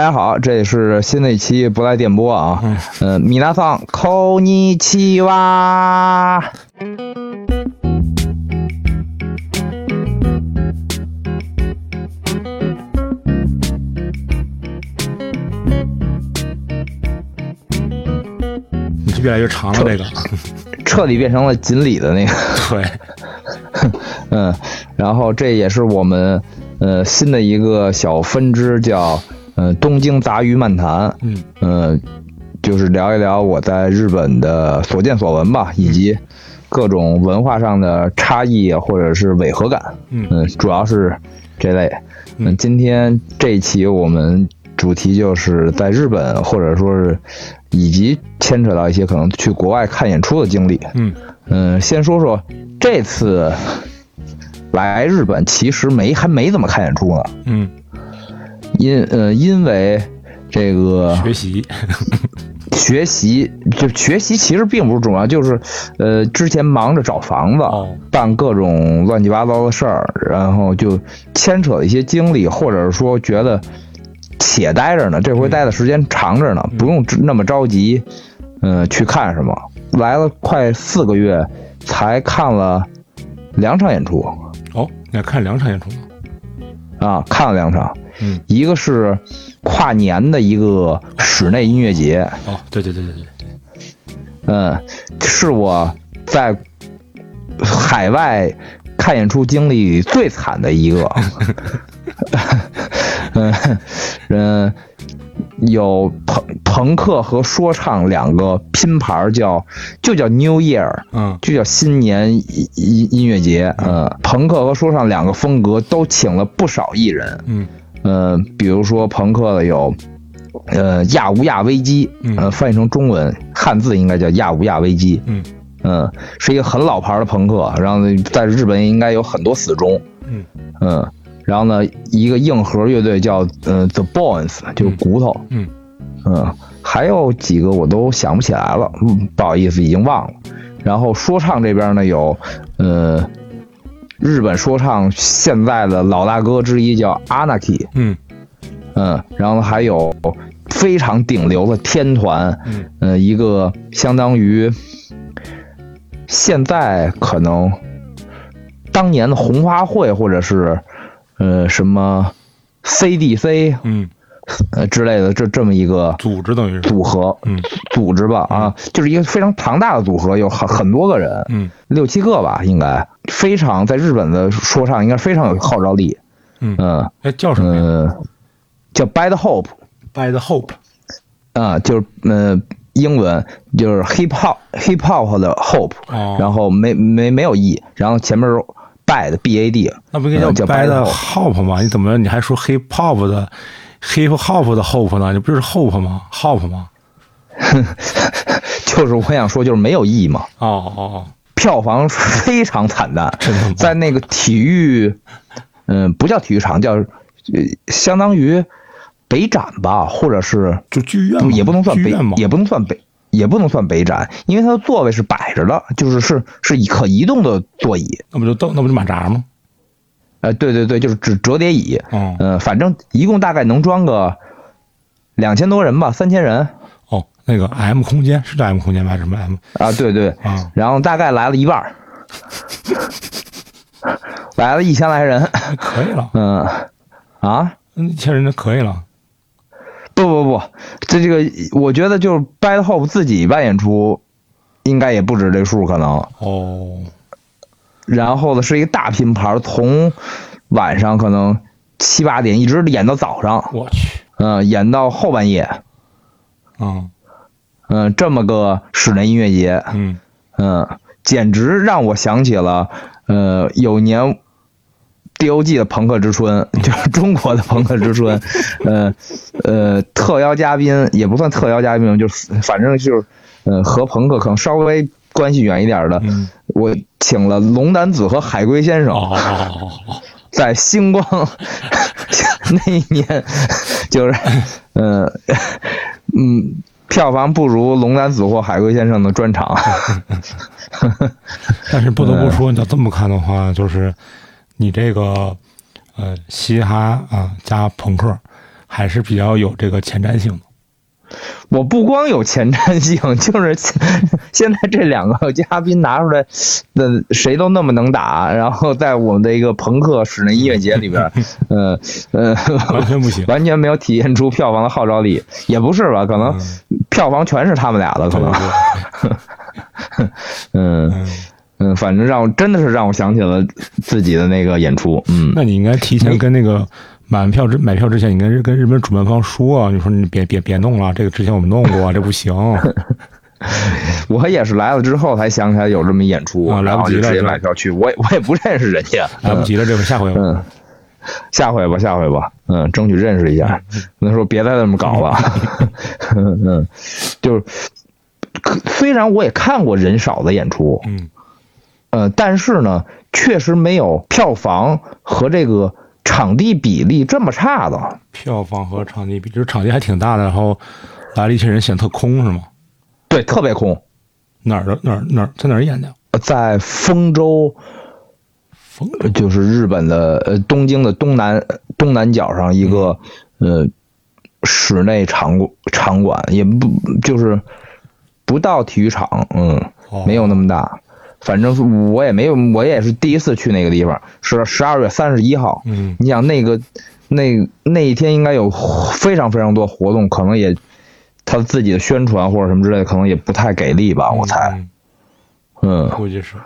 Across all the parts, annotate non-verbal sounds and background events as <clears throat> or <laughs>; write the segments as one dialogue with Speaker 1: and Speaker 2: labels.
Speaker 1: 家好，这里是新的一期不赖电波啊。
Speaker 2: 嗯
Speaker 1: 呃，米拉桑，扣尼奇哇。
Speaker 2: 你是越来越长了，这个。
Speaker 1: 彻底变成了锦鲤的那个，
Speaker 2: 对，<laughs>
Speaker 1: 嗯，然后这也是我们呃新的一个小分支，叫呃东京杂鱼漫谈，
Speaker 2: 嗯。
Speaker 1: 呃，就是聊一聊我在日本的所见所闻吧，以及各种文化上的差异或者是违和感，
Speaker 2: 嗯。
Speaker 1: 嗯，主要是这类。嗯，今天这一期我们主题就是在日本，或者说是以及牵扯到一些可能去国外看演出的经历。
Speaker 2: 嗯。
Speaker 1: 嗯，先说说这次来日本，其实没还没怎么看演出呢，
Speaker 2: 嗯，
Speaker 1: 因呃因为这个
Speaker 2: 学习，<laughs>
Speaker 1: 学习就学习其实并不是重要，就是呃之前忙着找房子，
Speaker 2: 哦。
Speaker 1: 办各种乱七八糟的事儿，然后就牵扯了一些精力，或者是说觉得且待着呢，这回待的时间长着呢，不用那么着急，嗯、去看什么。来了快四个月，才看了两场演出。
Speaker 2: 哦，你还看两场演出呢？
Speaker 1: 啊，看了两场，
Speaker 2: 嗯，
Speaker 1: 一个是跨年的一个室内音乐节，
Speaker 2: 哦，对对对对对，
Speaker 1: 嗯，是我在海外看演出经历最惨的一个。<laughs> 嗯嗯，有朋朋克和说唱两个拼盘儿叫就叫 New Year，
Speaker 2: 嗯
Speaker 1: 就叫新年音音音乐节。嗯，朋克和说唱两个风格都请了不少艺人。
Speaker 2: 嗯
Speaker 1: 嗯，比如说朋克的有，呃，亚无亚危机，
Speaker 2: 嗯
Speaker 1: 呃，翻译成中文汉字应该叫亚无亚危机，
Speaker 2: 嗯
Speaker 1: 嗯，是一个很老牌的朋克，然后呢在日本应该有很多死忠，
Speaker 2: 嗯
Speaker 1: 嗯，然后呢，一个硬核乐队叫呃 The Bones，就是骨头，
Speaker 2: 嗯
Speaker 1: 嗯，还有几个我都想不起来了，嗯，不好意思，已经忘了。然后说唱这边呢有，呃，日本说唱现在的老大哥之一叫 Anarchy，
Speaker 2: 嗯。
Speaker 1: 嗯，然后还有非常顶流的天团，
Speaker 2: 嗯。
Speaker 1: 呃，一个相当于现在可能当年的红花会或者是呃什么 CDC
Speaker 2: 嗯，
Speaker 1: 呃之类的这这么一个
Speaker 2: 组织等于是，
Speaker 1: 组合
Speaker 2: 嗯
Speaker 1: 组织吧啊，就是一个非常庞大的组合，有很很多个人，
Speaker 2: 嗯
Speaker 1: 六七个吧，应该非常在日本的说唱应该非常有号召力，
Speaker 2: 嗯，
Speaker 1: 嗯
Speaker 2: 哎，叫什么
Speaker 1: 叫 Bad Hope。
Speaker 2: ？By the Hope，
Speaker 1: 啊，就是呃，英文就是 hip hop hip hop 的 hope，、
Speaker 2: 哦
Speaker 1: 然后没没没有 e，然后前面是 bad b a d，
Speaker 2: 那不应该
Speaker 1: 嗯叫
Speaker 2: By
Speaker 1: By the
Speaker 2: the Hope 吗？你怎么你还说 Hip Hop 的 Hip Hop 的 Hope 呢？你不就是 Hope 吗？Hop 吗？
Speaker 1: 就是我想说就是没有意义嘛，
Speaker 2: 哦哦哦，
Speaker 1: 票房非常惨淡，在那个体育，嗯、不叫体育场，叫呃相当于北展吧，或者是
Speaker 2: 就剧院吗？
Speaker 1: 也不能算北也不能算北。也不能算北展，因为它的座位是摆着的，就是是是可移动的座椅，
Speaker 2: 那不就凳那不就马扎吗？
Speaker 1: 呃，对对对，就是指折叠椅，
Speaker 2: 哦
Speaker 1: 嗯、反正一共大概能装个两千多人吧，三千人
Speaker 2: 哦，那个 M 空间是叫 M 空间吧？还是什么 M
Speaker 1: 啊，对对，
Speaker 2: 啊？
Speaker 1: 然后大概来了一半儿，<laughs> 来了一千来人，
Speaker 2: 可以了，
Speaker 1: 嗯，啊，
Speaker 2: 那一千人就可以了。
Speaker 1: 不不不，这这个我觉得就是 Bad Hope 自己办演出，应该也不止这数可能，
Speaker 2: 哦，
Speaker 1: 然后呢是一个大拼盘，从晚上可能七八点一直演到早上，
Speaker 2: 我去，
Speaker 1: 嗯、演到后半夜，
Speaker 2: 嗯。
Speaker 1: 嗯、这么个室内音乐节，
Speaker 2: 嗯。
Speaker 1: 嗯，简直让我想起了，呃，有年 D.O.G 的朋克之春，就是中国的朋克之春，<laughs> 呃呃，特邀嘉宾也不算特邀嘉宾，就是反正就是，呃，和朋克可能稍微关系远一点的，
Speaker 2: 嗯，
Speaker 1: 我请了龙丹子和海龟先生，
Speaker 2: 哦 <laughs>
Speaker 1: 在星光 <laughs> 那一年，<laughs> 就是，嗯嗯，票房不如龙丹子或海龟先生的专场。
Speaker 2: 但是不得不说，你要这么看的话，就是你这个呃嘻哈啊加朋克，还是比较有这个前瞻性的。
Speaker 1: 我不光有前瞻性，<laughs> 就是现现在这两个嘉宾拿出来，的谁都那么能打，然后在我们的一个朋克室内音乐节里边，呃呃，
Speaker 2: 完全不行，
Speaker 1: 完全没有体现出票房的号召力，也不是吧？可能票房全是他们俩的，可能，<laughs> 嗯嗯，反正让我真的是让我想起了自己的那个演出，嗯，
Speaker 2: 那你应该提前跟那个。买票之买票之前，你跟跟日本主办方说，啊你说你别别别弄了，这个之前我们弄过，<laughs> 这不行。
Speaker 1: 我也是来了之后才想起来有这么演出，
Speaker 2: 来不及了，
Speaker 1: 直接买票去。我也我也不认识人家，<laughs>
Speaker 2: 来不及了，这回下回吧。
Speaker 1: 嗯，下回吧，下回吧。嗯，争取认识一下。那时候别再这么搞了。<laughs> 嗯，就是，虽然我也看过人少的演出，
Speaker 2: 嗯，
Speaker 1: 呃，但是呢，确实没有票房和这个。场地比例这么差的，
Speaker 2: 票房和场地比，就是场地还挺大的，然后来了一些人显得特空是吗？
Speaker 1: 对，特别空。
Speaker 2: 哪儿的哪儿哪儿在哪儿演的？
Speaker 1: 在丰州，
Speaker 2: 丰
Speaker 1: 就是日本的呃东京的东南东南角上一个呃室内场馆场馆，也不就是不到体育场，嗯，没有那么大。反正我也没有，我也是第一次去那个地方，是十二月三十一号。
Speaker 2: 嗯，
Speaker 1: 你想那个那那一天应该有非常非常多活动，可能也他自己的宣传或者什么之类的，可能也不太给力吧，我猜。嗯，
Speaker 2: 估计是。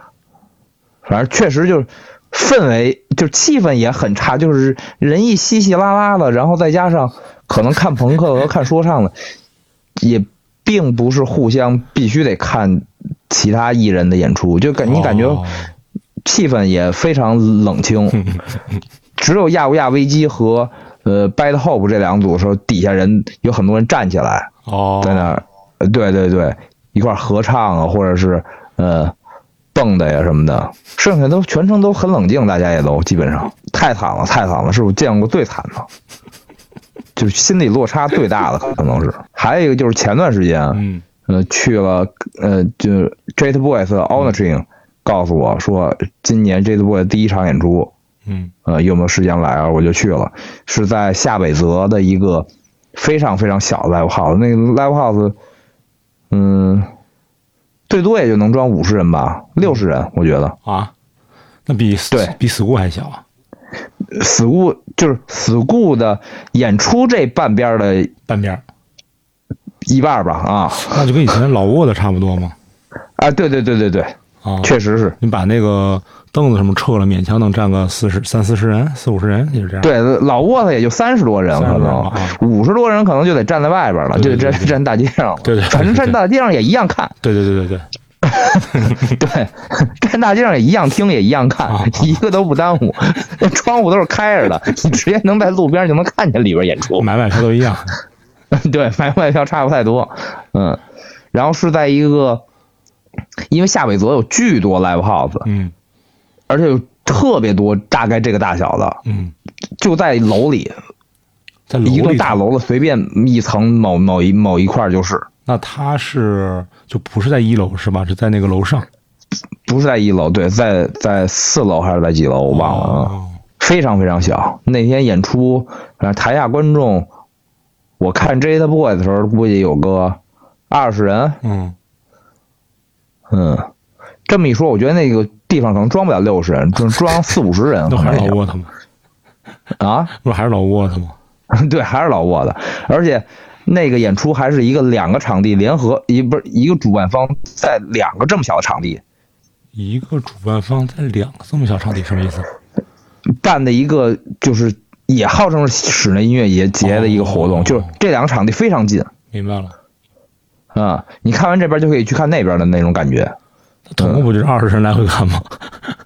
Speaker 1: 反正确实就是氛围，就气氛也很差，就是人一稀稀拉拉的，然后再加上可能看朋克和看说唱的，也并不是互相必须得看。其他艺人的演出，就感你感觉气氛也非常冷清，<laughs> 只有亚乌亚危机和呃 Bad Hope 这两组时候，底下人有很多人站起来，在那儿，对对对，一块合唱啊，或者是呃蹦的呀什么的，剩下都全程都很冷静，大家也都基本上。太惨了，太惨了，是我见过最惨的，<laughs> 就是心理落差最大的可能是，还有一个就是前段时间。
Speaker 2: 嗯。
Speaker 1: 呃，去了，呃，就 Jet Boys On the Train，告诉我说，今年 Jet Boys 第一场演出，
Speaker 2: 嗯，
Speaker 1: 呃，有没有时间来啊？我就去了，是在下北泽的一个非常非常小的 Live House，那个 Live House，嗯，最多也就能装五十人吧，六十人，我觉得
Speaker 2: 啊，那比
Speaker 1: 对
Speaker 2: 比 School 还小啊
Speaker 1: ，School 就是 School 的演出这半边的
Speaker 2: 半边。
Speaker 1: 一半吧，啊，
Speaker 2: 那就跟以前老沃的差不多吗？
Speaker 1: 啊，对对对对对，
Speaker 2: 啊，
Speaker 1: 确实是。
Speaker 2: 你把那个凳子什么撤了，勉强能站个四十三四十人，四五十人也是这样。
Speaker 1: 对，老沃的也就三十多人，可能五十多人可能就得站在外边了，就得站站大街上了。
Speaker 2: 对对，
Speaker 1: 反正站大街上也一样看。
Speaker 2: 对对对对对，<laughs>
Speaker 1: 对，站大街上也一样听，也一样看，一个都不耽误。那窗户都是开着的，你直接能在路边就能看见里边演出。
Speaker 2: 买买票都一样。<laughs>
Speaker 1: 对，买卖票差不太多，嗯，然后是在一个，因为夏北泽有巨多 live house，
Speaker 2: 嗯，
Speaker 1: 而且有特别多，大概这个大小的，
Speaker 2: 嗯，
Speaker 1: 就在楼里，
Speaker 2: 在
Speaker 1: 一栋大楼的随便一层某某一某一块就是。
Speaker 2: 那他是就不是在一楼是吧？是在那个楼上？
Speaker 1: 不是在一楼，对，在在四楼还是在几楼？我忘了，非常非常小。那天演出，台下观众。我看 Jet Boy 的时候，估计有个二十人。
Speaker 2: 嗯
Speaker 1: 嗯，这么一说，我觉得那个地方可能装不了六十人，就装四五十人。<laughs>
Speaker 2: 那还是老沃特吗？
Speaker 1: 啊，
Speaker 2: 不还是老沃特吗？
Speaker 1: 对，还是老沃的。而且那个演出还是一个两个场地联合，一不是一个主办方在两个这么小的场地。
Speaker 2: 一个主办方在两个这么小场地，什么意思？
Speaker 1: 办的一个就是。也号称是室内音乐节节的一个活动，就是这两个场地非常近。
Speaker 2: 明白了，
Speaker 1: 啊，你看完这边就可以去看那边的那种感觉。
Speaker 2: 总共不就是二十人来回看吗？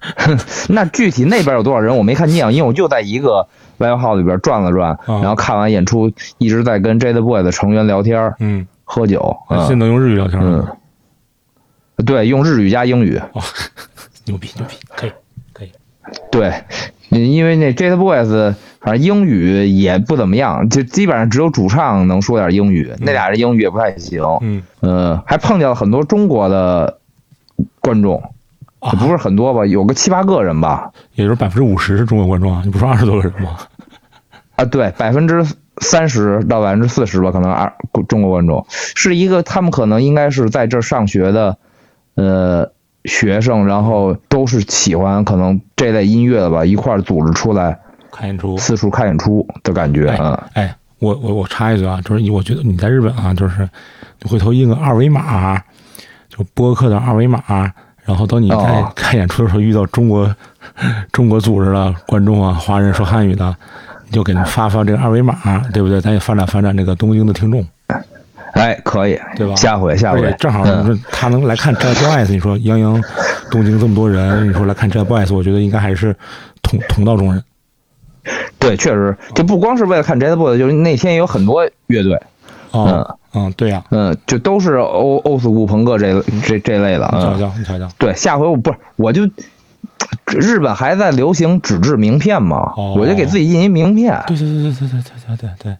Speaker 2: <laughs>
Speaker 1: 那具体那边有多少人我没看见，因为我就在一个 live house 里边转了转，然后看完演出，一直在跟 Jet Boy 的成员聊天，
Speaker 2: 嗯，
Speaker 1: 喝酒。
Speaker 2: 现在能用日语聊天
Speaker 1: 吗？对，用日语加英语。
Speaker 2: 哦，<laughs> 牛逼牛逼，可以可以。
Speaker 1: 对，因为那 Jet Boys。反正英语也不怎么样，就基本上只有主唱能说点英语，那俩人英语也不太行。
Speaker 2: 嗯，
Speaker 1: 呃，还碰见了很多中国的观众，不是很多吧，有个七八个人吧。
Speaker 2: 也就是百分之五十是中国观众啊，你不说二十多个人吗？<laughs>
Speaker 1: 啊，对，百分之三十到百分之四十吧，可能二中国观众是一个，他们可能应该是在这上学的，呃，学生，然后都是喜欢可能这类音乐的吧，一块儿组织出来
Speaker 2: 看演出，
Speaker 1: 四处看演出的感觉，嗯，
Speaker 2: 哎，我我我插一句啊，就是我觉得你在日本啊，就是你回头印个二维码，就播客的二维码，然后等你在
Speaker 1: 哦
Speaker 2: 看演出的时候遇到中国中国组织的观众啊，华人说汉语的，你就给他们发发这个二维码，对不对？咱也发展发展这个东京的听众，
Speaker 1: 哎，可以，
Speaker 2: 对吧？
Speaker 1: 下回下回
Speaker 2: 正好他能来看 Jet Boys，你说泱泱东京这么多人，你说来看 Jet Boys，我觉得应该还是同同道中人。<laughs>
Speaker 1: 对，确实，就不光是为了看 Jet Boy，就是那天也有很多乐队，
Speaker 2: 嗯，嗯，对呀、
Speaker 1: 嗯，就都是欧欧斯库朋克这这这类的，
Speaker 2: 瞧瞧，你瞧瞧，
Speaker 1: 对，下回我不是我就。日本还在流行纸质名片嘛，
Speaker 2: 哦
Speaker 1: 我就给自己印一名片，
Speaker 2: 对对对对对对对对对对，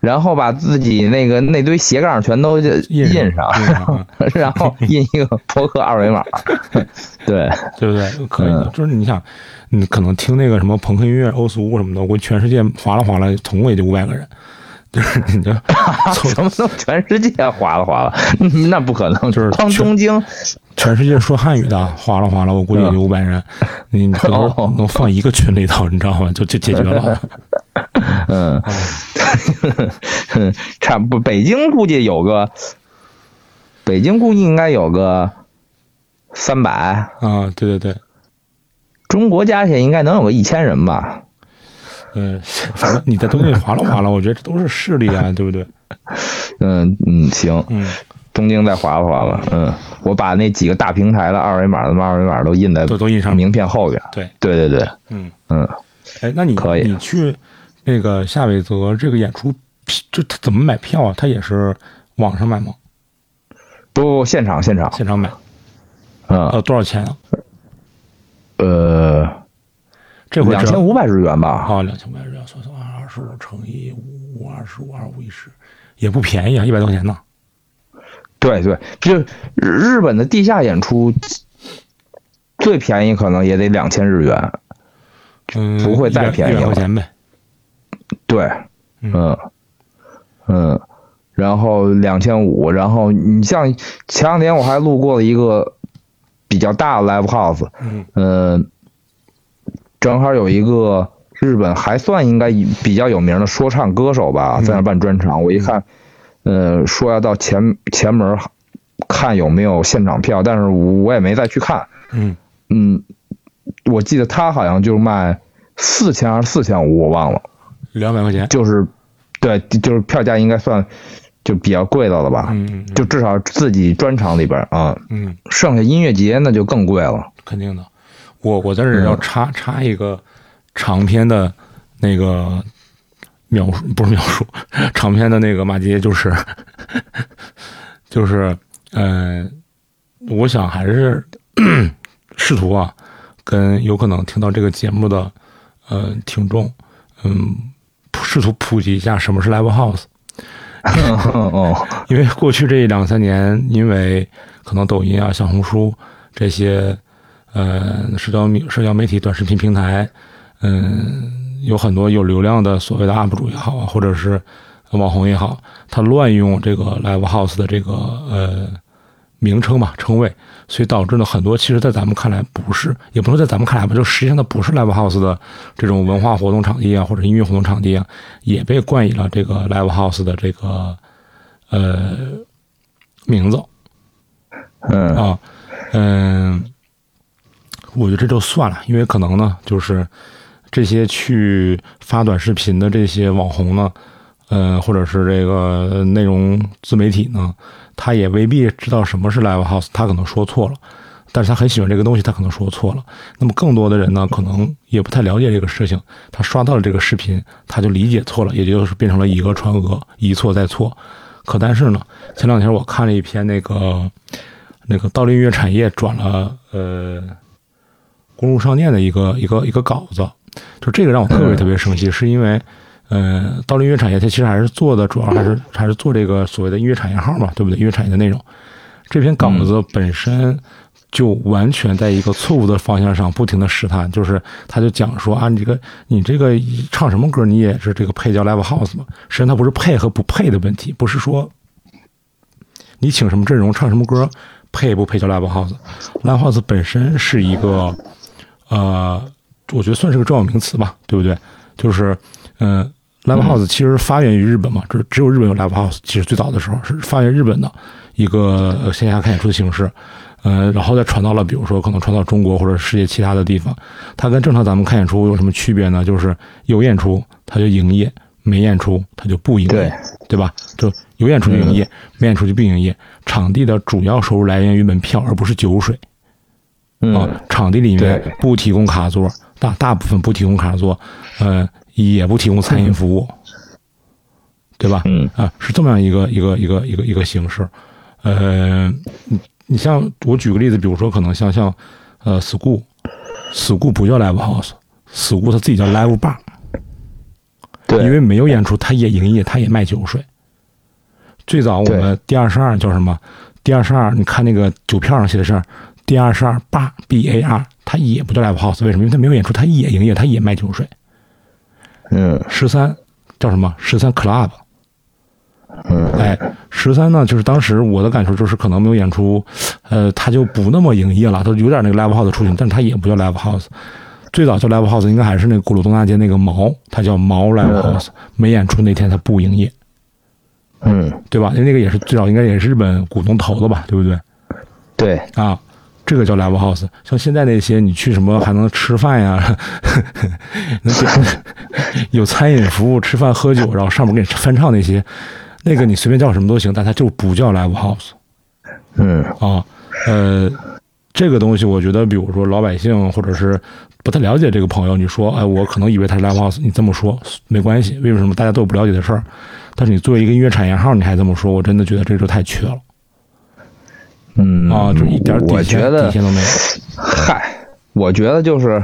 Speaker 1: 然后把自己那个那堆斜杠全都印
Speaker 2: 印
Speaker 1: 上，<laughs> 然后 <laughs> 印一个博客二维码，<laughs> 对，
Speaker 2: 对不对？可以，
Speaker 1: 嗯
Speaker 2: 就是你想，你可能听那个什么朋克音乐、欧苏什么的，我全世界划拉划拉，总共也就五百个人，就是你就
Speaker 1: 什么都全世界划拉划拉，那不可能，
Speaker 2: 就是
Speaker 1: 光东京，
Speaker 2: 全世界说汉语的划拉划拉，我估计也就五百人，你可能
Speaker 1: 哦
Speaker 2: 能放一个群里头，你知道吗？就就解决了。
Speaker 1: 嗯，<laughs> 差不，北京估计有个，北京估计应该有个三百，
Speaker 2: 啊，对对对，
Speaker 1: 中国加起来应该能有个一千人吧。
Speaker 2: 嗯，反正你在东京划拉划拉，我觉得这都是势力啊，对不对？
Speaker 1: 嗯嗯，行，
Speaker 2: 嗯，
Speaker 1: 东京再划拉划拉，嗯，我把那几个大平台的二维码的二维码都印在
Speaker 2: 都都印上
Speaker 1: 名片后边。
Speaker 2: 对，
Speaker 1: 对对对，
Speaker 2: 嗯，
Speaker 1: 嗯，
Speaker 2: 哎，那你
Speaker 1: 可以
Speaker 2: 你去那个夏伟泽这个演出，这他怎么买票啊？他也是网上买吗？
Speaker 1: 不不，现场现场，
Speaker 2: 现场买？
Speaker 1: 嗯
Speaker 2: 呃，多少钱啊？
Speaker 1: 呃，
Speaker 2: 这回
Speaker 1: 两千五百日元吧。
Speaker 2: 啊，两千五百日元，算算二十五乘以五，二十五，二五一十，也不便宜啊，一百多块钱呢。
Speaker 1: 对对，就日日本的地下演出，最便宜可能也得两千日元。
Speaker 2: 嗯，
Speaker 1: 不会再便宜了
Speaker 2: 块钱呗。
Speaker 1: 对，
Speaker 2: 嗯
Speaker 1: 嗯嗯，然后两千五，然后你像前两天我还路过了一个比较大的 live house，
Speaker 2: 嗯
Speaker 1: 嗯，正好有一个日本还算应该比较有名的说唱歌手吧，
Speaker 2: 嗯
Speaker 1: 在那办专场。我一看，呃，说要到前前门看有没有现场票，但是我也没再去看。
Speaker 2: 嗯
Speaker 1: 嗯，我记得他好像就卖四千还是四千五，我忘了。
Speaker 2: 两百块钱。
Speaker 1: 就是，对，就是票价应该算就比较贵的了吧？
Speaker 2: 嗯
Speaker 1: 就至少自己专场里边啊，
Speaker 2: 嗯，
Speaker 1: 剩下音乐节那就更贵了。
Speaker 2: 肯定的。我我在这儿要插插一个长篇的那个描述，不是描述，<laughs> 长篇的那个骂街，<laughs> 就是就是呃，我想还是 <clears throat> 试图啊，跟有可能听到这个节目的呃听众，嗯，试图普及一下什么是 live house。
Speaker 1: 哦，
Speaker 2: 因为过去这两三年，因为可能抖音啊、小红书这些呃社交媒社交媒体短视频平台，嗯，有很多有流量的所谓的 UP 主也好啊，或者是网红也好，他乱用这个 Live House 的这个呃名称嘛称谓，所以导致呢很多其实，在咱们看来不是，也不能在咱们看来吧，就实际上它不是 Live House 的这种文化活动场地啊，或者音乐活动场地啊，也被冠以了这个 Live House 的这个呃名字。
Speaker 1: 嗯
Speaker 2: 啊，嗯，我觉得这就算了，因为可能呢，就是这些去发短视频的这些网红呢，呃，或者是这个内容自媒体呢，他也未必知道什么是 live house，他可能说错了，但是他很喜欢这个东西，他可能说错了。那么更多的人呢，可能也不太了解这个事情，他刷到了这个视频，他就理解错了，也就是变成了以讹传讹，一错再错。可但是呢，前两天我看了一篇那个那个道林音乐产业转了呃公路商店的一个一个一个稿子，就这个让我特别特别生气，是因为呃到了音乐产业它其实还是做的主要还是还是做这个所谓的音乐产业号嘛，对不对？音乐产业的内容，这篇稿子本身就完全在一个错误的方向上不停的试探，就是他就讲说啊，你这个你这个唱什么歌，你也是这个配叫 live house 嘛？实际上它不是配和不配的问题，不是说你请什么阵容唱什么歌配不配叫 live house。live house 本身是一个呃，我觉得算是个重要名词吧，对不对？就是嗯、i v e house 其实发源于日本嘛，只只有日本有 live house，其实最早的时候是发源于日本的一个呃线下看演出的形式。呃，然后再传到了，比如说可能传到中国或者世界其他的地方，它跟正常咱们看演出有什么区别呢？就是有演出它就营业，没演出它就不营业，
Speaker 1: 对
Speaker 2: 对吧？就有演出就营业，没演出就不营业。场地的主要收入来源于门票，而不是酒水
Speaker 1: 嗯
Speaker 2: 啊。场地里面
Speaker 1: 对
Speaker 2: 不提供卡座，大大部分不提供卡座，呃，也不提供餐饮服务，对吧？
Speaker 1: 嗯
Speaker 2: 啊，是这么样一个一个一个一个一个形式。呃，你你像我举个例子，比如说可能像像呃 school，school 不叫 live house，school 它自己叫 live bar，
Speaker 1: 对，
Speaker 2: 因为没有演出，它也营业，它也卖酒水。最早我们第二十二叫什么？第二十二，你看那个酒票上写的是第二十二 bar B A R，它也不叫 live house，为什么？因为它没有演出，它也营业，它也卖酒水。
Speaker 1: 嗯
Speaker 2: 十三叫什么？十三 club。
Speaker 1: 嗯
Speaker 2: 哎，十三呢，就是当时我的感受就是可能没有演出，呃，它就不那么营业了，他有点那个 live house 的雏形，但是它也不叫 live house。最早叫 live house 应该还是那个鼓楼东大街那个毛，它叫毛 live house，没演出那天它不营业，
Speaker 1: 嗯，
Speaker 2: 对吧？因为那个也是最早应该也是日本股东投的吧，对不对？
Speaker 1: 对，
Speaker 2: 啊，这个叫 live house。像现在那些你去什么还能吃饭呀，<laughs> 能点 <laughs> 有餐饮服务，吃饭喝酒，然后上面给你翻唱那些，那个你随便叫什么都行，但它就不叫 live house
Speaker 1: 嗯
Speaker 2: 啊。呃，这个东西我觉得，比如说老百姓或者是不太了解这个朋友，你说，哎，我可能以为他是 live house，你这么说没关系，为什么大家都有不了解的事儿？但是你作为一个音乐产业号，你还这么说，我真的觉得这就太缺了
Speaker 1: 嗯
Speaker 2: 啊，就一点底
Speaker 1: 我
Speaker 2: 线
Speaker 1: 觉得
Speaker 2: 底线都没有。
Speaker 1: 嗨，我觉得就是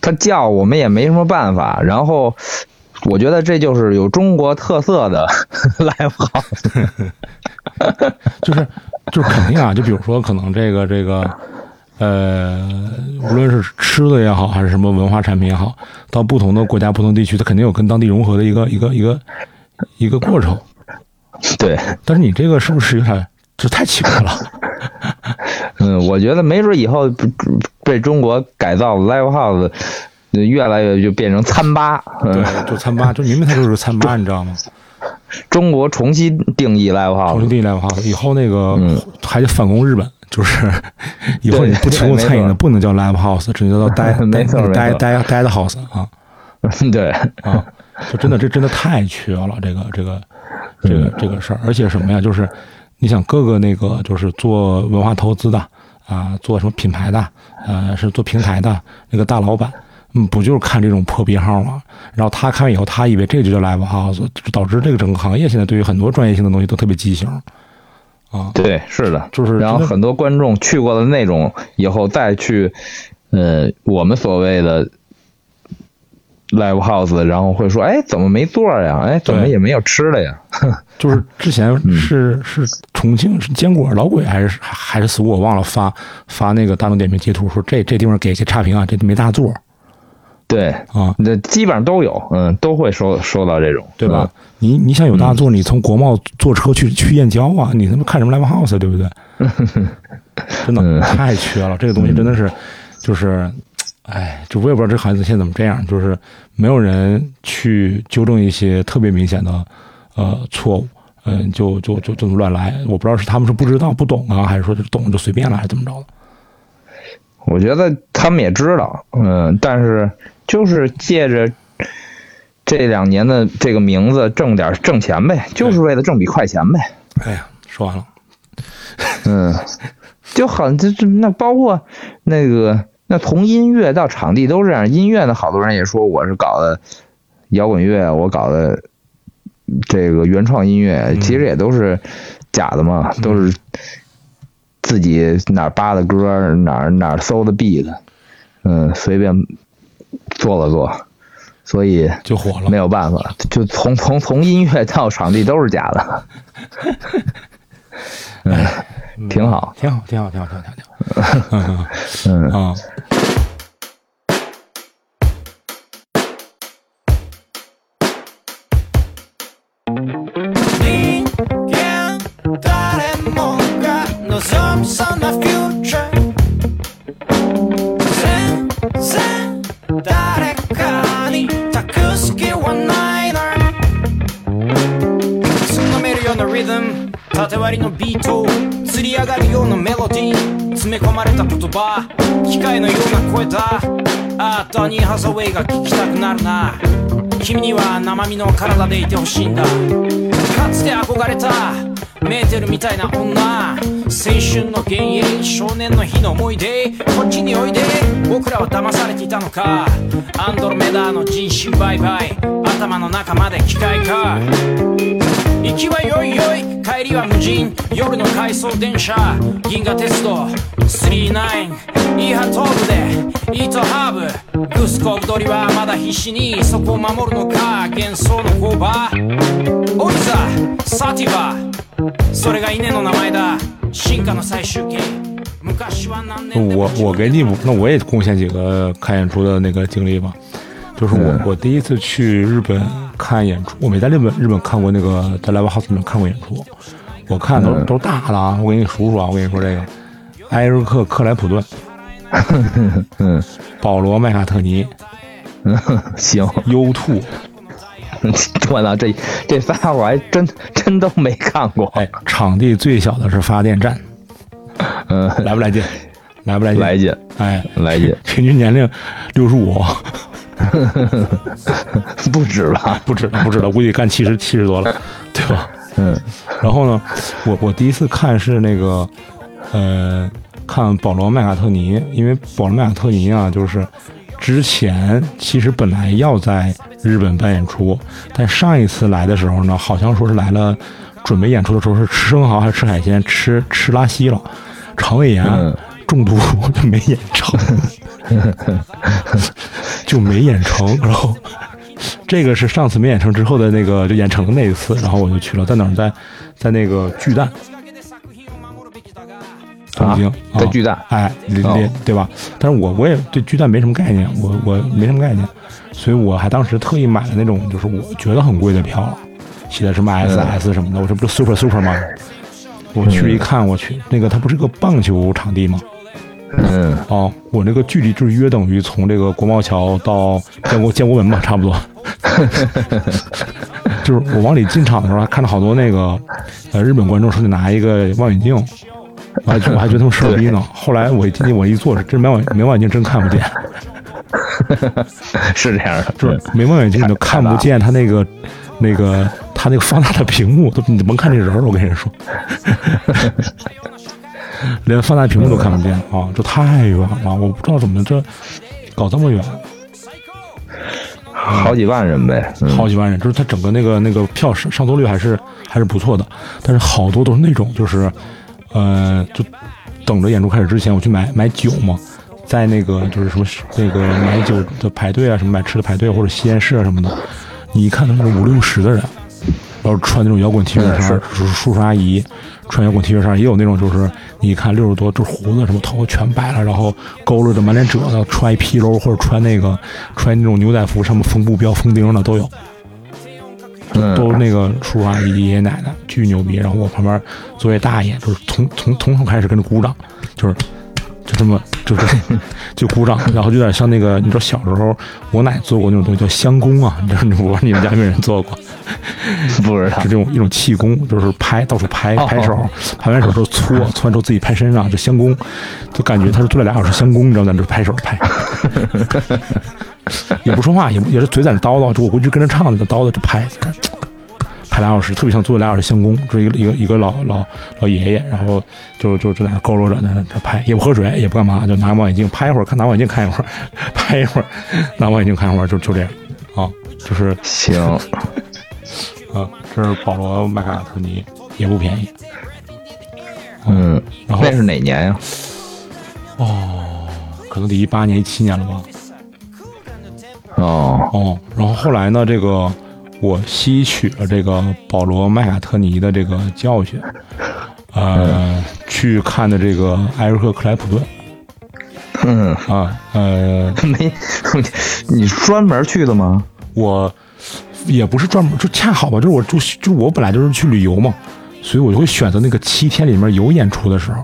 Speaker 1: 他叫我们也没什么办法，然后我觉得这就是有中国特色的 <laughs> live house。<laughs>
Speaker 2: 就是就是肯定啊，就比如说可能这个这个，呃，无论是吃的也好，还是什么文化产品也好，到不同的国家、不同地区，它肯定有跟当地融合的一个一个一个一个过程。
Speaker 1: 对，
Speaker 2: 但是你这个是不是有点这太奇怪了？<laughs>
Speaker 1: 嗯，我觉得没准以后被中国改造的 live house 越来越就变成餐吧。
Speaker 2: 对
Speaker 1: 嗯，，
Speaker 2: 就餐吧，<laughs> 就明明它就是餐吧，你知道吗？
Speaker 1: 中国重新定义 live house 重
Speaker 2: 新。定义 live house，，以后那个
Speaker 1: 嗯
Speaker 2: 还得反攻日本，就是以后你不提供餐饮的不能叫 live house，只能叫呆 <laughs> 呆呆呆的 house 啊。
Speaker 1: 对，
Speaker 2: 啊，就真的这真的太缺了，这个这个这个这个事儿，而且什么呀，就是你想各个那个就是做文化投资的啊，做什么品牌的，呃，是做平台的那个大老板，嗯，不就是看这种破逼号吗？然后他看完以后，他以为这个就叫 live house，就导致这个整个行业现在对于很多专业性的东西都特别畸形啊。
Speaker 1: 对，是的，
Speaker 2: 就是
Speaker 1: 然后很多观众去过了那种，以后再去，呃，我们所谓的 live house，然后会说，哎，怎么没座呀？哎，怎么也没有吃的呀？<laughs>
Speaker 2: 就是之前是是重庆是坚果老鬼还是还是死我忘了发发那个大众点评截图说这这地方给些差评啊，这没大座
Speaker 1: 对，
Speaker 2: 啊，
Speaker 1: 那基本上都有，嗯，都会收收到这种，
Speaker 2: 对吧？你你想有大座，你从国贸坐车去去燕郊啊，你他妈看什么 live house 对不对？<laughs> 真的
Speaker 1: 嗯
Speaker 2: 太缺了，这个东西真的是就是，哎，就我也不知道这孩子现在怎么这样，就是没有人去纠正一些特别明显的呃错误，嗯，就就就这么乱来。我不知道是他们是不知道不懂啊，还是说就懂就随便了，还是怎么着的？
Speaker 1: 我觉得他们也知道，嗯，但是就是借着这两年的这个名字挣点挣钱呗，就是为了挣笔快钱呗。
Speaker 2: 哎呀，说完了，
Speaker 1: 嗯，就很这这那包括那个那从音乐到场地都这样。音乐呢，好多人也说我是搞的摇滚乐，我搞的这个原创音乐，
Speaker 2: 嗯
Speaker 1: 其实也都是假的嘛，都是自己哪儿扒的歌，哪儿哪儿搜的 beat，嗯，随便做了做，所以
Speaker 2: 就火了
Speaker 1: 没。有办法，就从从从音乐到场地都是假的。<laughs> <laughs> 嗯，挺好。
Speaker 2: 挺好，挺好，挺好，挺好，挺好。<laughs>
Speaker 1: 嗯
Speaker 2: 啊。
Speaker 3: 縦割りのビート釣り上がるようなメロディー詰め込まれた言葉機械のような声だ。あーダニー・ハサウェイが聞きたくなるな。君には生身の体でいてほしいんだ。かつて憧れたメーテルみたいな女。青春の幻影少年の日の思い出。こっちにおいで。僕らは騙されていたのか。アンドロメダの人種売買。頭の中まで機械か行きはよいよい。帰りは無人。夜の回送電車。銀河鉄道。39イーハトーブで。イートハーブ。グスコブ鳥はまだ必死にそこを守るのか。幻想の工場オイザサティバ。それが稲の名前だ。進化の最終形。昔は何年
Speaker 2: 我我给你，那我也贡献几个看演出的那个经历吧。就是我、
Speaker 1: 嗯
Speaker 2: 我第一次去日本看演出，我没在日本日本看过那个在 Live House 里面看过演出，我看都、
Speaker 1: 嗯。
Speaker 2: 都大的啊。我给你数数啊，我跟你说这个，埃瑞克克莱普顿、
Speaker 1: 嗯 <laughs>
Speaker 2: 保罗麦卡特尼、<laughs>
Speaker 1: 嗯，行
Speaker 2: ，U Two，<laughs>
Speaker 1: 我操，这这仨我还真真都没看过。
Speaker 2: 哎，场地最小的是发电站，
Speaker 1: 嗯，
Speaker 2: 来不来劲？来不来劲？
Speaker 1: 来劲，
Speaker 2: 哎，
Speaker 1: 来劲，
Speaker 2: 平均年龄六十五，<laughs>
Speaker 1: 不止吧？
Speaker 2: 不止了，不止了，估计干七十七十多了，<laughs> 对吧？
Speaker 1: 嗯
Speaker 2: 然后呢，我我第一次看是那个，呃，看保罗麦卡特尼，因为保罗麦卡特尼啊，就是之前其实本来要在日本办演出，但上一次来的时候呢，好像说是来了，准备演出的时候是吃生蚝还是吃海鲜，吃吃拉稀了，肠胃炎。
Speaker 1: 嗯
Speaker 2: 中毒 <laughs> 就没演成，<laughs> 就没演成。然后这个是上次没演成之后的那个就演成的那一次，然后我就去了，在哪儿？在在那个巨蛋，东京，
Speaker 1: 啊在巨蛋
Speaker 2: 哎，对
Speaker 1: 哦
Speaker 2: 对吧？但是我我也对巨蛋没什么概念，我我没什么概念，所以我还当时特意买了那种就是我觉得很贵的票，写的什么 SS 什么的，我这不是 Super Super 吗？我去一看，我去，那个它不是个棒球场地吗？
Speaker 1: 嗯
Speaker 2: 哦，我那个距离就是约等于从这个国贸桥到建国建国门吧，差不多。<laughs> 就是我往里进场的时候，还看到好多那个呃日本观众手里拿一个望远镜，我还我还觉得他们事儿逼呢。后来我一进去我一坐，真没望没望远镜真看不见，<laughs>
Speaker 1: 是这样的，
Speaker 2: 就是没望远镜你都看不见他那个那个他那个放大的屏幕，都你甭看这人儿，我跟你说。<laughs> <laughs> 连放大屏幕都看不见啊！这太远了，我不知道怎么这搞这么远，
Speaker 1: 好几万人呗。嗯
Speaker 2: 好几万人，就是它整个那个那个票上上座率还是还是不错的，但是好多都是那种就是，呃，就等着演出开始之前我去买买酒嘛，在那个就是什么那个买酒的排队啊，什么买吃的排队或者吸烟室啊什么的，你一看都是五六十的人，然后穿那种摇滚 T 恤衫，叔叔叔阿姨穿摇滚 T 恤衫，也有那种就是你看六十多，就是胡子什么头发全白了，然后佝偻着满脸褶子，穿一皮褛或者穿那个穿那种牛仔服，上面缝布标缝钉的都有。都那个叔叔阿姨、爷爷奶奶，巨牛逼。然后我旁边作为大爷，就是从从从头开始跟着鼓掌，就是就这么就这 <laughs> 就鼓掌，然后就有点像那个，你知道小时候我奶做过那种东西叫香功啊，你知道我不知道你们家有没有人做过？<laughs>
Speaker 1: 不知道
Speaker 2: 是这种一种气功，就是拍到处拍
Speaker 1: 哦
Speaker 2: 拍手
Speaker 1: 哦，
Speaker 2: 拍完手之后搓，<laughs> 搓完之后自己拍身上，就香功，就感觉他是做了俩小时香功，你知道吗？就拍手拍，也不说话，也也是嘴在那叨叨，就我估计跟着唱的叨叨就拍，拍俩小时，特别像做了俩小时相公，就是一个一个一个老老老爷爷，然后就就就在那佝偻着，在那在拍，也不喝水，也不干嘛，就拿望远镜拍一会儿，看拿望远镜看一会儿，<laughs> 拍一会儿，拿望远镜看一会儿，就就这样啊，就是 <laughs>
Speaker 1: 行，
Speaker 2: 啊，这是保罗麦卡特尼，也不便宜。
Speaker 1: 嗯，
Speaker 2: 然后
Speaker 1: 那是哪年呀？
Speaker 2: 哦，可能得一八年、一七年了吧。
Speaker 1: 哦，
Speaker 2: 哦，然后后来呢，这个我吸取了这个保罗麦卡特尼的这个教训，呃，去看的这个艾瑞克克莱普顿
Speaker 1: 嗯，
Speaker 2: 啊，呃，<laughs>
Speaker 1: 没，<laughs> 你专门去的吗？
Speaker 2: 我也不是专门，就恰好吧，就是我就就我本来就是去旅游嘛，所以我就会选择那个七天里面有演出的时候，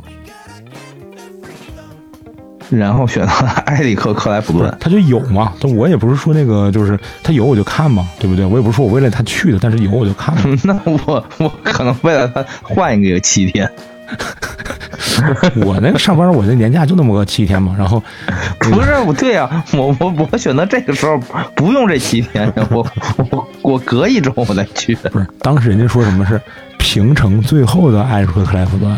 Speaker 1: 然后选择了埃里克克莱普顿。
Speaker 2: 他就有嘛，但我也不是说那个就是他有我就看嘛，对不对？我也不是说我为了他去的，但是有我就看嘛。<laughs>
Speaker 1: 那我我可能为了他换一个七天。<laughs>
Speaker 2: 我那个上班，我那年假就那么个七天嘛，然后 <laughs>
Speaker 1: 不是不对啊，我我我选择这个时候不用这七天，我我我隔一周我再去。
Speaker 2: 不是当时人家说什么是平成最后的艾瑞克克莱普顿，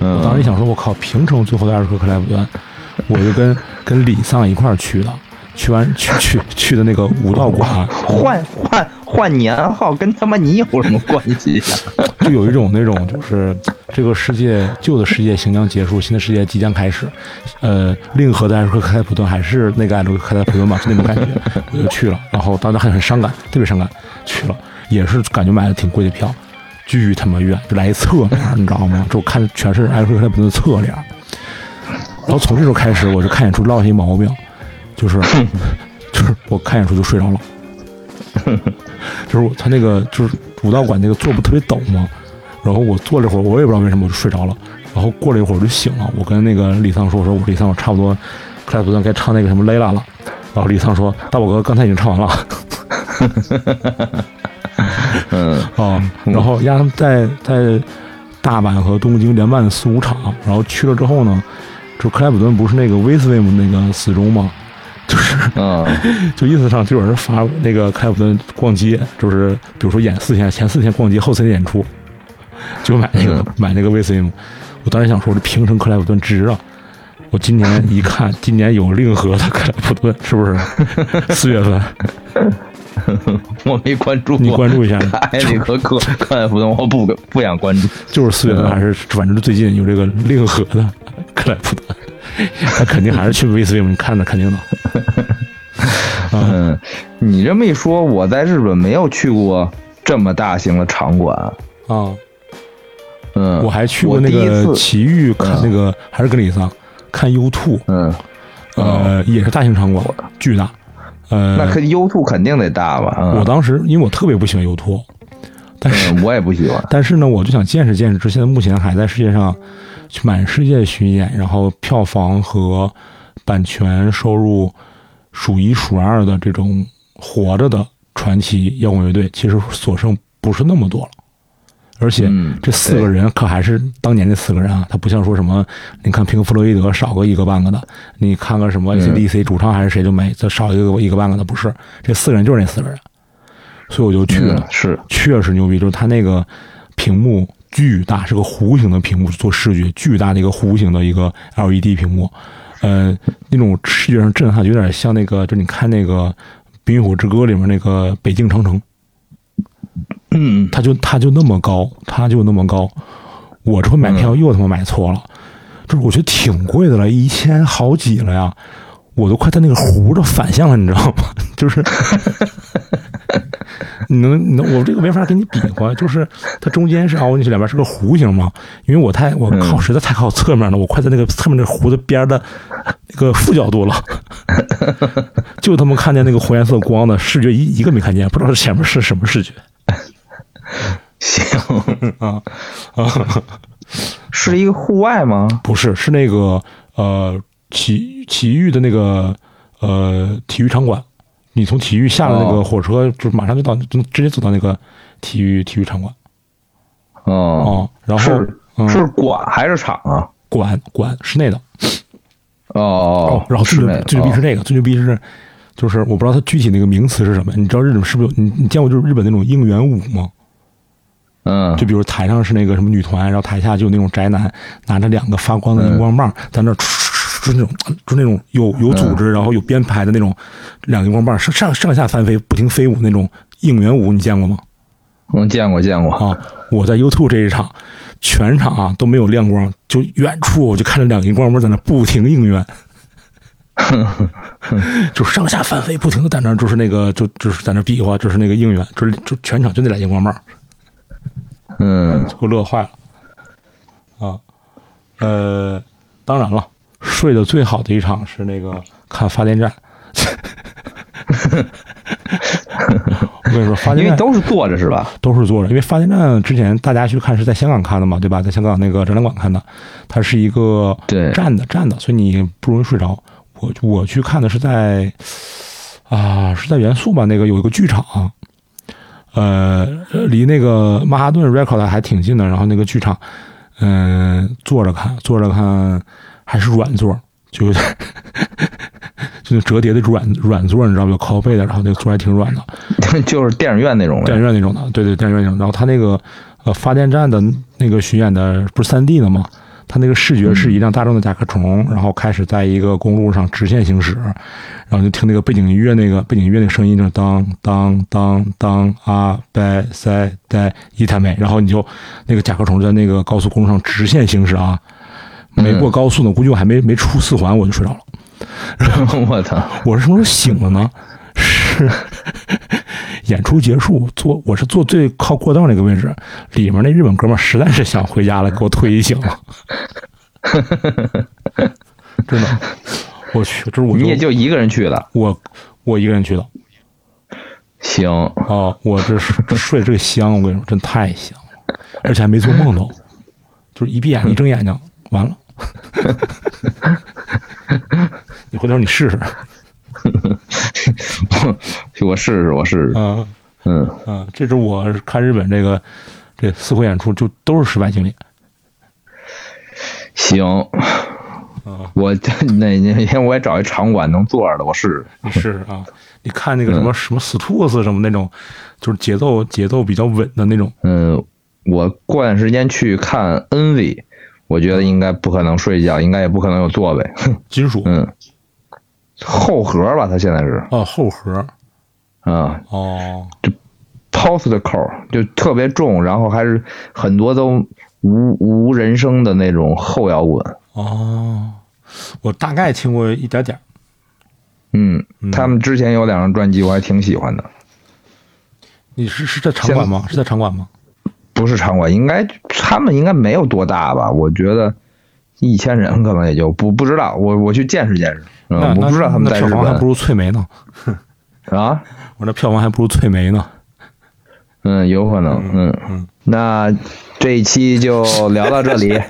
Speaker 1: 嗯，
Speaker 2: 我当时一想说，我靠，平城最后的二十克克莱普顿，我就跟跟李桑一块儿去的，去完去去去的那个武道馆，
Speaker 1: 换换换年号跟他妈你有什么关系呀、<laughs>
Speaker 2: 就有一种那种就是这个世界旧的世界行将结束，新的世界即将开始。呃，令和的艾瑞克克莱普顿还是那个艾瑞克克莱普顿嘛，就那种感觉，我就去了。然后当时还很伤感，特别伤感，去了也是感觉买的挺贵的票，巨他妈远，就来一侧面，你知道吗？就我看全是艾瑞克克莱普顿的侧脸。然后从这时候开始，我就看演出落下一毛病，就是 <laughs> 就是我看演出就睡着了。就是他那个就是武道馆那个座不特别陡嘛，然后我坐了一会儿，我也不知道为什么我就睡着了，然后过了一会儿我就醒了，我跟那个李桑说，我说我李桑我差不多克莱普顿该唱那个什么雷拉了，然后李桑说大宝哥刚才已经唱完了，
Speaker 1: 嗯
Speaker 2: 啊，然后丫他们在在大阪和东京连办了四五场，然后去了之后呢，就克莱普顿不是那个威斯威姆那个死忠吗？就是
Speaker 1: 嗯 <laughs>
Speaker 2: 就意思上就有人发那个克莱普顿逛街，就是比如说演四天，前四天逛街，后四天演出，就买那个、
Speaker 1: 嗯
Speaker 2: 买那个 VCM。我当时想说，这平成克莱普顿值啊！我今年一看，今年有令和的克莱普顿，是不是？<laughs> 四月份，<laughs>
Speaker 1: 我没关注，
Speaker 2: 你关注一下
Speaker 1: 埃里克克克莱普顿，我不不想关注。
Speaker 2: 就是四月份，还是反正最近有这个令和的克莱普顿，他肯定还是去 VCM 看的，肯定的。<laughs>
Speaker 1: 嗯，你这么一说，我在日本没有去过这么大型的场馆。
Speaker 2: 啊，
Speaker 1: 嗯，
Speaker 2: 我还去过那个奇遇看那个，还是格里桑看 U Two，
Speaker 1: 嗯，
Speaker 2: 呃，也是大型场馆，巨大。呃，
Speaker 1: 那肯 U two 肯定得大吧？嗯
Speaker 2: 我当时因为我特别不喜欢 U Two，但是、
Speaker 1: 嗯，我也不喜欢。<laughs>
Speaker 2: 但是呢，我就想见识见识，这现在目前还在世界上去满世界巡演，然后票房和版权收入数一数二的这种活着的传奇摇滚乐队，其实所剩不是那么多了。而且
Speaker 1: 嗯
Speaker 2: 这四个人可还是当年那四个人啊，他不像说什么，你看平克·弗洛伊德少个一个半个的，你看个什么 AC/DC 主唱还是谁就没，这少一个一个半个的，不是，这四个人就是那四个人，所以我就去了
Speaker 1: 嗯，，是，
Speaker 2: 确实牛逼，就是他那个屏幕巨大，是个弧形的屏幕，做视觉巨大的一个弧形的一个 LED 屏幕，呃，那种视觉上震撼，有点像那个，就你看那个《冰与火之歌》里面那个北京长城，
Speaker 1: 嗯，
Speaker 2: 它就它就那么高，它就那么高，我这回买票又他妈买错了，就是我觉得挺贵的了，一千好几了呀。我都快在那个弧的反向了，你知道吗？<laughs> 就是，<laughs> 你能，你能，我这个没法跟你比划，就是它中间是凹进去，两边是个弧形嘛。因为我太，我靠，实在太靠侧面了，我快在那个侧面那个弧的边的那个负角度了，<laughs> 就他妈看见那个红颜色光的视觉一一个没看见，不知道前面是什么视觉 <laughs>
Speaker 1: 行，
Speaker 2: 啊啊。
Speaker 1: 是一个户外吗？
Speaker 2: 不是，是那个呃体体育的那个呃体育场馆。你从体育下了那个
Speaker 1: 哦
Speaker 2: 火车，就马上就到，就直接走到那个体育体育场馆
Speaker 1: 哦，
Speaker 2: 哦。然后
Speaker 1: 是
Speaker 2: 嗯，
Speaker 1: 是馆还是场啊？
Speaker 2: 馆馆室内的
Speaker 1: 哦，
Speaker 2: 然后最牛最牛逼是那个，最牛逼是就是我不知道它具体那个名词是什么。你知道日本是不是有你你见过就是日本那种应援舞吗？
Speaker 1: 嗯，
Speaker 2: 就比如台上是那个什么女团，然后台下就有那种宅男拿着两个发光的荧光棒在那，就那种就那种有有组织，然后有编排的那种两个荧光棒上上上下翻飞，不停飞舞那种应援舞，你见过吗？
Speaker 1: 我见过见过，
Speaker 2: 啊，我在 YouTube 这一场，全场啊都没有亮光，就远处我就看着两个荧光棒在那不停应援。<laughs> 就上下翻飞，不停的在那，就是那个，就就是在那比划，就是那个应援，就是就全场就那俩荧光棒，
Speaker 1: 嗯，
Speaker 2: 给我乐坏了。啊呃，当然了，睡得最好的一场是那个看发电站。<laughs> 我跟你说，发电站
Speaker 1: 因为都是坐着是吧？
Speaker 2: 都是坐着，因为发电站之前大家去看是在香港看的嘛，对吧？在香港那个展览馆看的，它是一个站的站的，所以你不容易睡着。我我去看的是在啊是在元素吧，那个有一个剧场，呃，离那个曼哈顿 Record 还挺近的。然后那个剧场，嗯、坐着看，坐着看还是软座，就有 <laughs> 点就那折叠的软软座，你知道吗？有靠背的，然后那个座还挺软的。<laughs>
Speaker 1: 就是电影院那种
Speaker 2: 电影。院那种的，对对，电影院那种。然后它那个呃发电站的那个巡演的不是三 D 的吗？它那个视觉是一辆大众的甲壳虫，然后开始在一个公路上直线行驶，然后就听那个背景音乐，那个背景音乐那个声音就是当当当当啊拜塞带伊塔美，然后你就那个甲壳虫在那个高速公路上直线行驶啊，没过高速呢，估计我还没没出四环我就睡着了。
Speaker 1: 然 <laughs> 后我操！
Speaker 2: 我是什么时候醒了呢？是 <laughs> 演出结束，坐我是坐最靠过道那个位置，里面那日本哥们儿实在是想回家了，给我推醒了。真的，我去，这是我
Speaker 1: 你也就一个人去的，
Speaker 2: 我我一个人去的
Speaker 1: 行。
Speaker 2: 啊，我这是睡这个香，我跟你说，真太香了，而且还没做梦都，就是一闭眼一睁眼睛，完了。<laughs> 你回头你试试，<laughs>
Speaker 1: 我试试，我试试。
Speaker 2: 嗯。
Speaker 1: 嗯，
Speaker 2: 嗯，这是我看日本这个这四回演出就都是失败经历。
Speaker 1: 行。我那那天我也找一场馆能坐着的，我试试。
Speaker 2: 你试试啊，你看那个什么、什么死兔子什么那种，就是节奏节奏比较稳的那种。
Speaker 1: 嗯，我过段时间去看 NV，我觉得应该不可能睡觉，应该也不可能有座位。<laughs>
Speaker 2: 金属，
Speaker 1: 嗯，后盒吧，它现在是
Speaker 2: 哦，后盒，
Speaker 1: 啊
Speaker 2: 哦，就
Speaker 1: ，post 口就特别重，然后还是很多都无无人声的那种后摇滚。
Speaker 2: 哦，我大概听过一点点。
Speaker 1: 嗯，他们之前有两张专辑我还挺喜欢的，
Speaker 2: 你是是在场馆吗？是在场馆吗？
Speaker 1: 不是场馆，应该他们应该没有多大吧？我觉得一千人可能也就不不知道，我我去见识见识。嗯，
Speaker 2: 那
Speaker 1: 我不知道他们
Speaker 2: 那
Speaker 1: 在日本
Speaker 2: 票房还不如翠梅呢。
Speaker 1: 啊。<laughs>
Speaker 2: 我这票房还不如翠梅呢。
Speaker 1: 嗯，有可能。嗯
Speaker 2: 嗯，
Speaker 1: 那这一期就聊到这里。<laughs>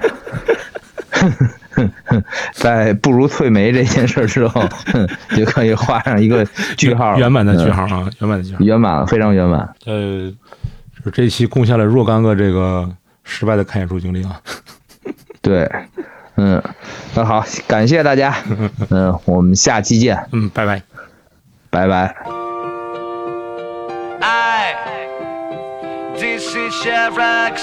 Speaker 1: 在不如翠梅这件事之后，就可以画上一个句号，
Speaker 2: 圆满的句
Speaker 1: 嗯，
Speaker 2: 号啊，圆满的句号。
Speaker 1: 圆满，非常圆满。
Speaker 2: 呃，就这一期贡献了若干个这个失败的看演出经历啊。<laughs>
Speaker 1: 对，嗯，那好，感谢大家，<laughs> 嗯，我们下期见，
Speaker 2: 嗯，拜拜。
Speaker 1: 拜拜。
Speaker 4: Aye. This is Chevrox.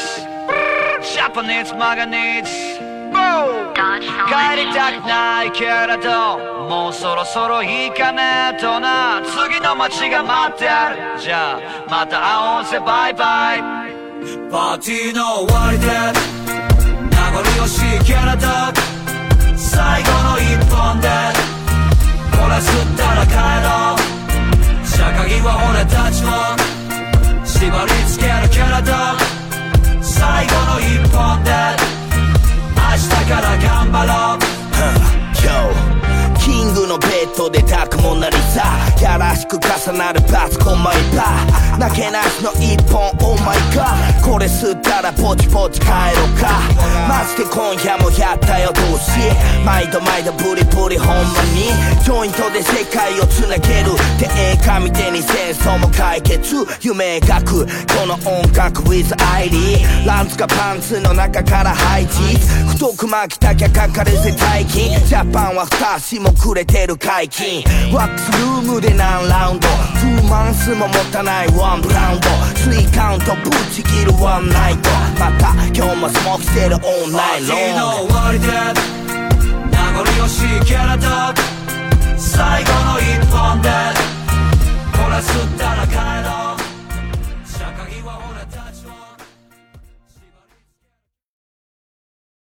Speaker 4: Japanese manganese. 帰りたくないけれどもうそろそろ行かねえとな次の街が待ってあるじゃあまた会おうぜバイバイパーティーの終わりで 名残惜しいけれど最後の一本で。これ吸ったら帰ろう。社会は俺たちも縛り付けるキャラだ。最後の一本で。明日から頑張ろう。
Speaker 5: で抱くモナリザやらしく重なるパスコンマイパー。なけなしの一本オーマイガー。これ吸ったらポチポチ帰ろうか。マジで今夜もやったよどうし毎度毎度ブリブリほんまに。ジョイントで世界をつなげるって映画見てに戦争も解決。夢描くこの音楽 with アイリーランツがパンツの中から配置太く巻きたきゃかかるぜ大金ジャパンは二足もくれてる解金ワックスルームで何ラウンド？2マンスも持たないワンブラウンド。3カウントぶち切るワンナイト。また今日もスモークしてるオンラインロ
Speaker 4: ン
Speaker 5: グの
Speaker 4: 終わりで名残惜しいけれど最後の一本で。これすったら帰ろう。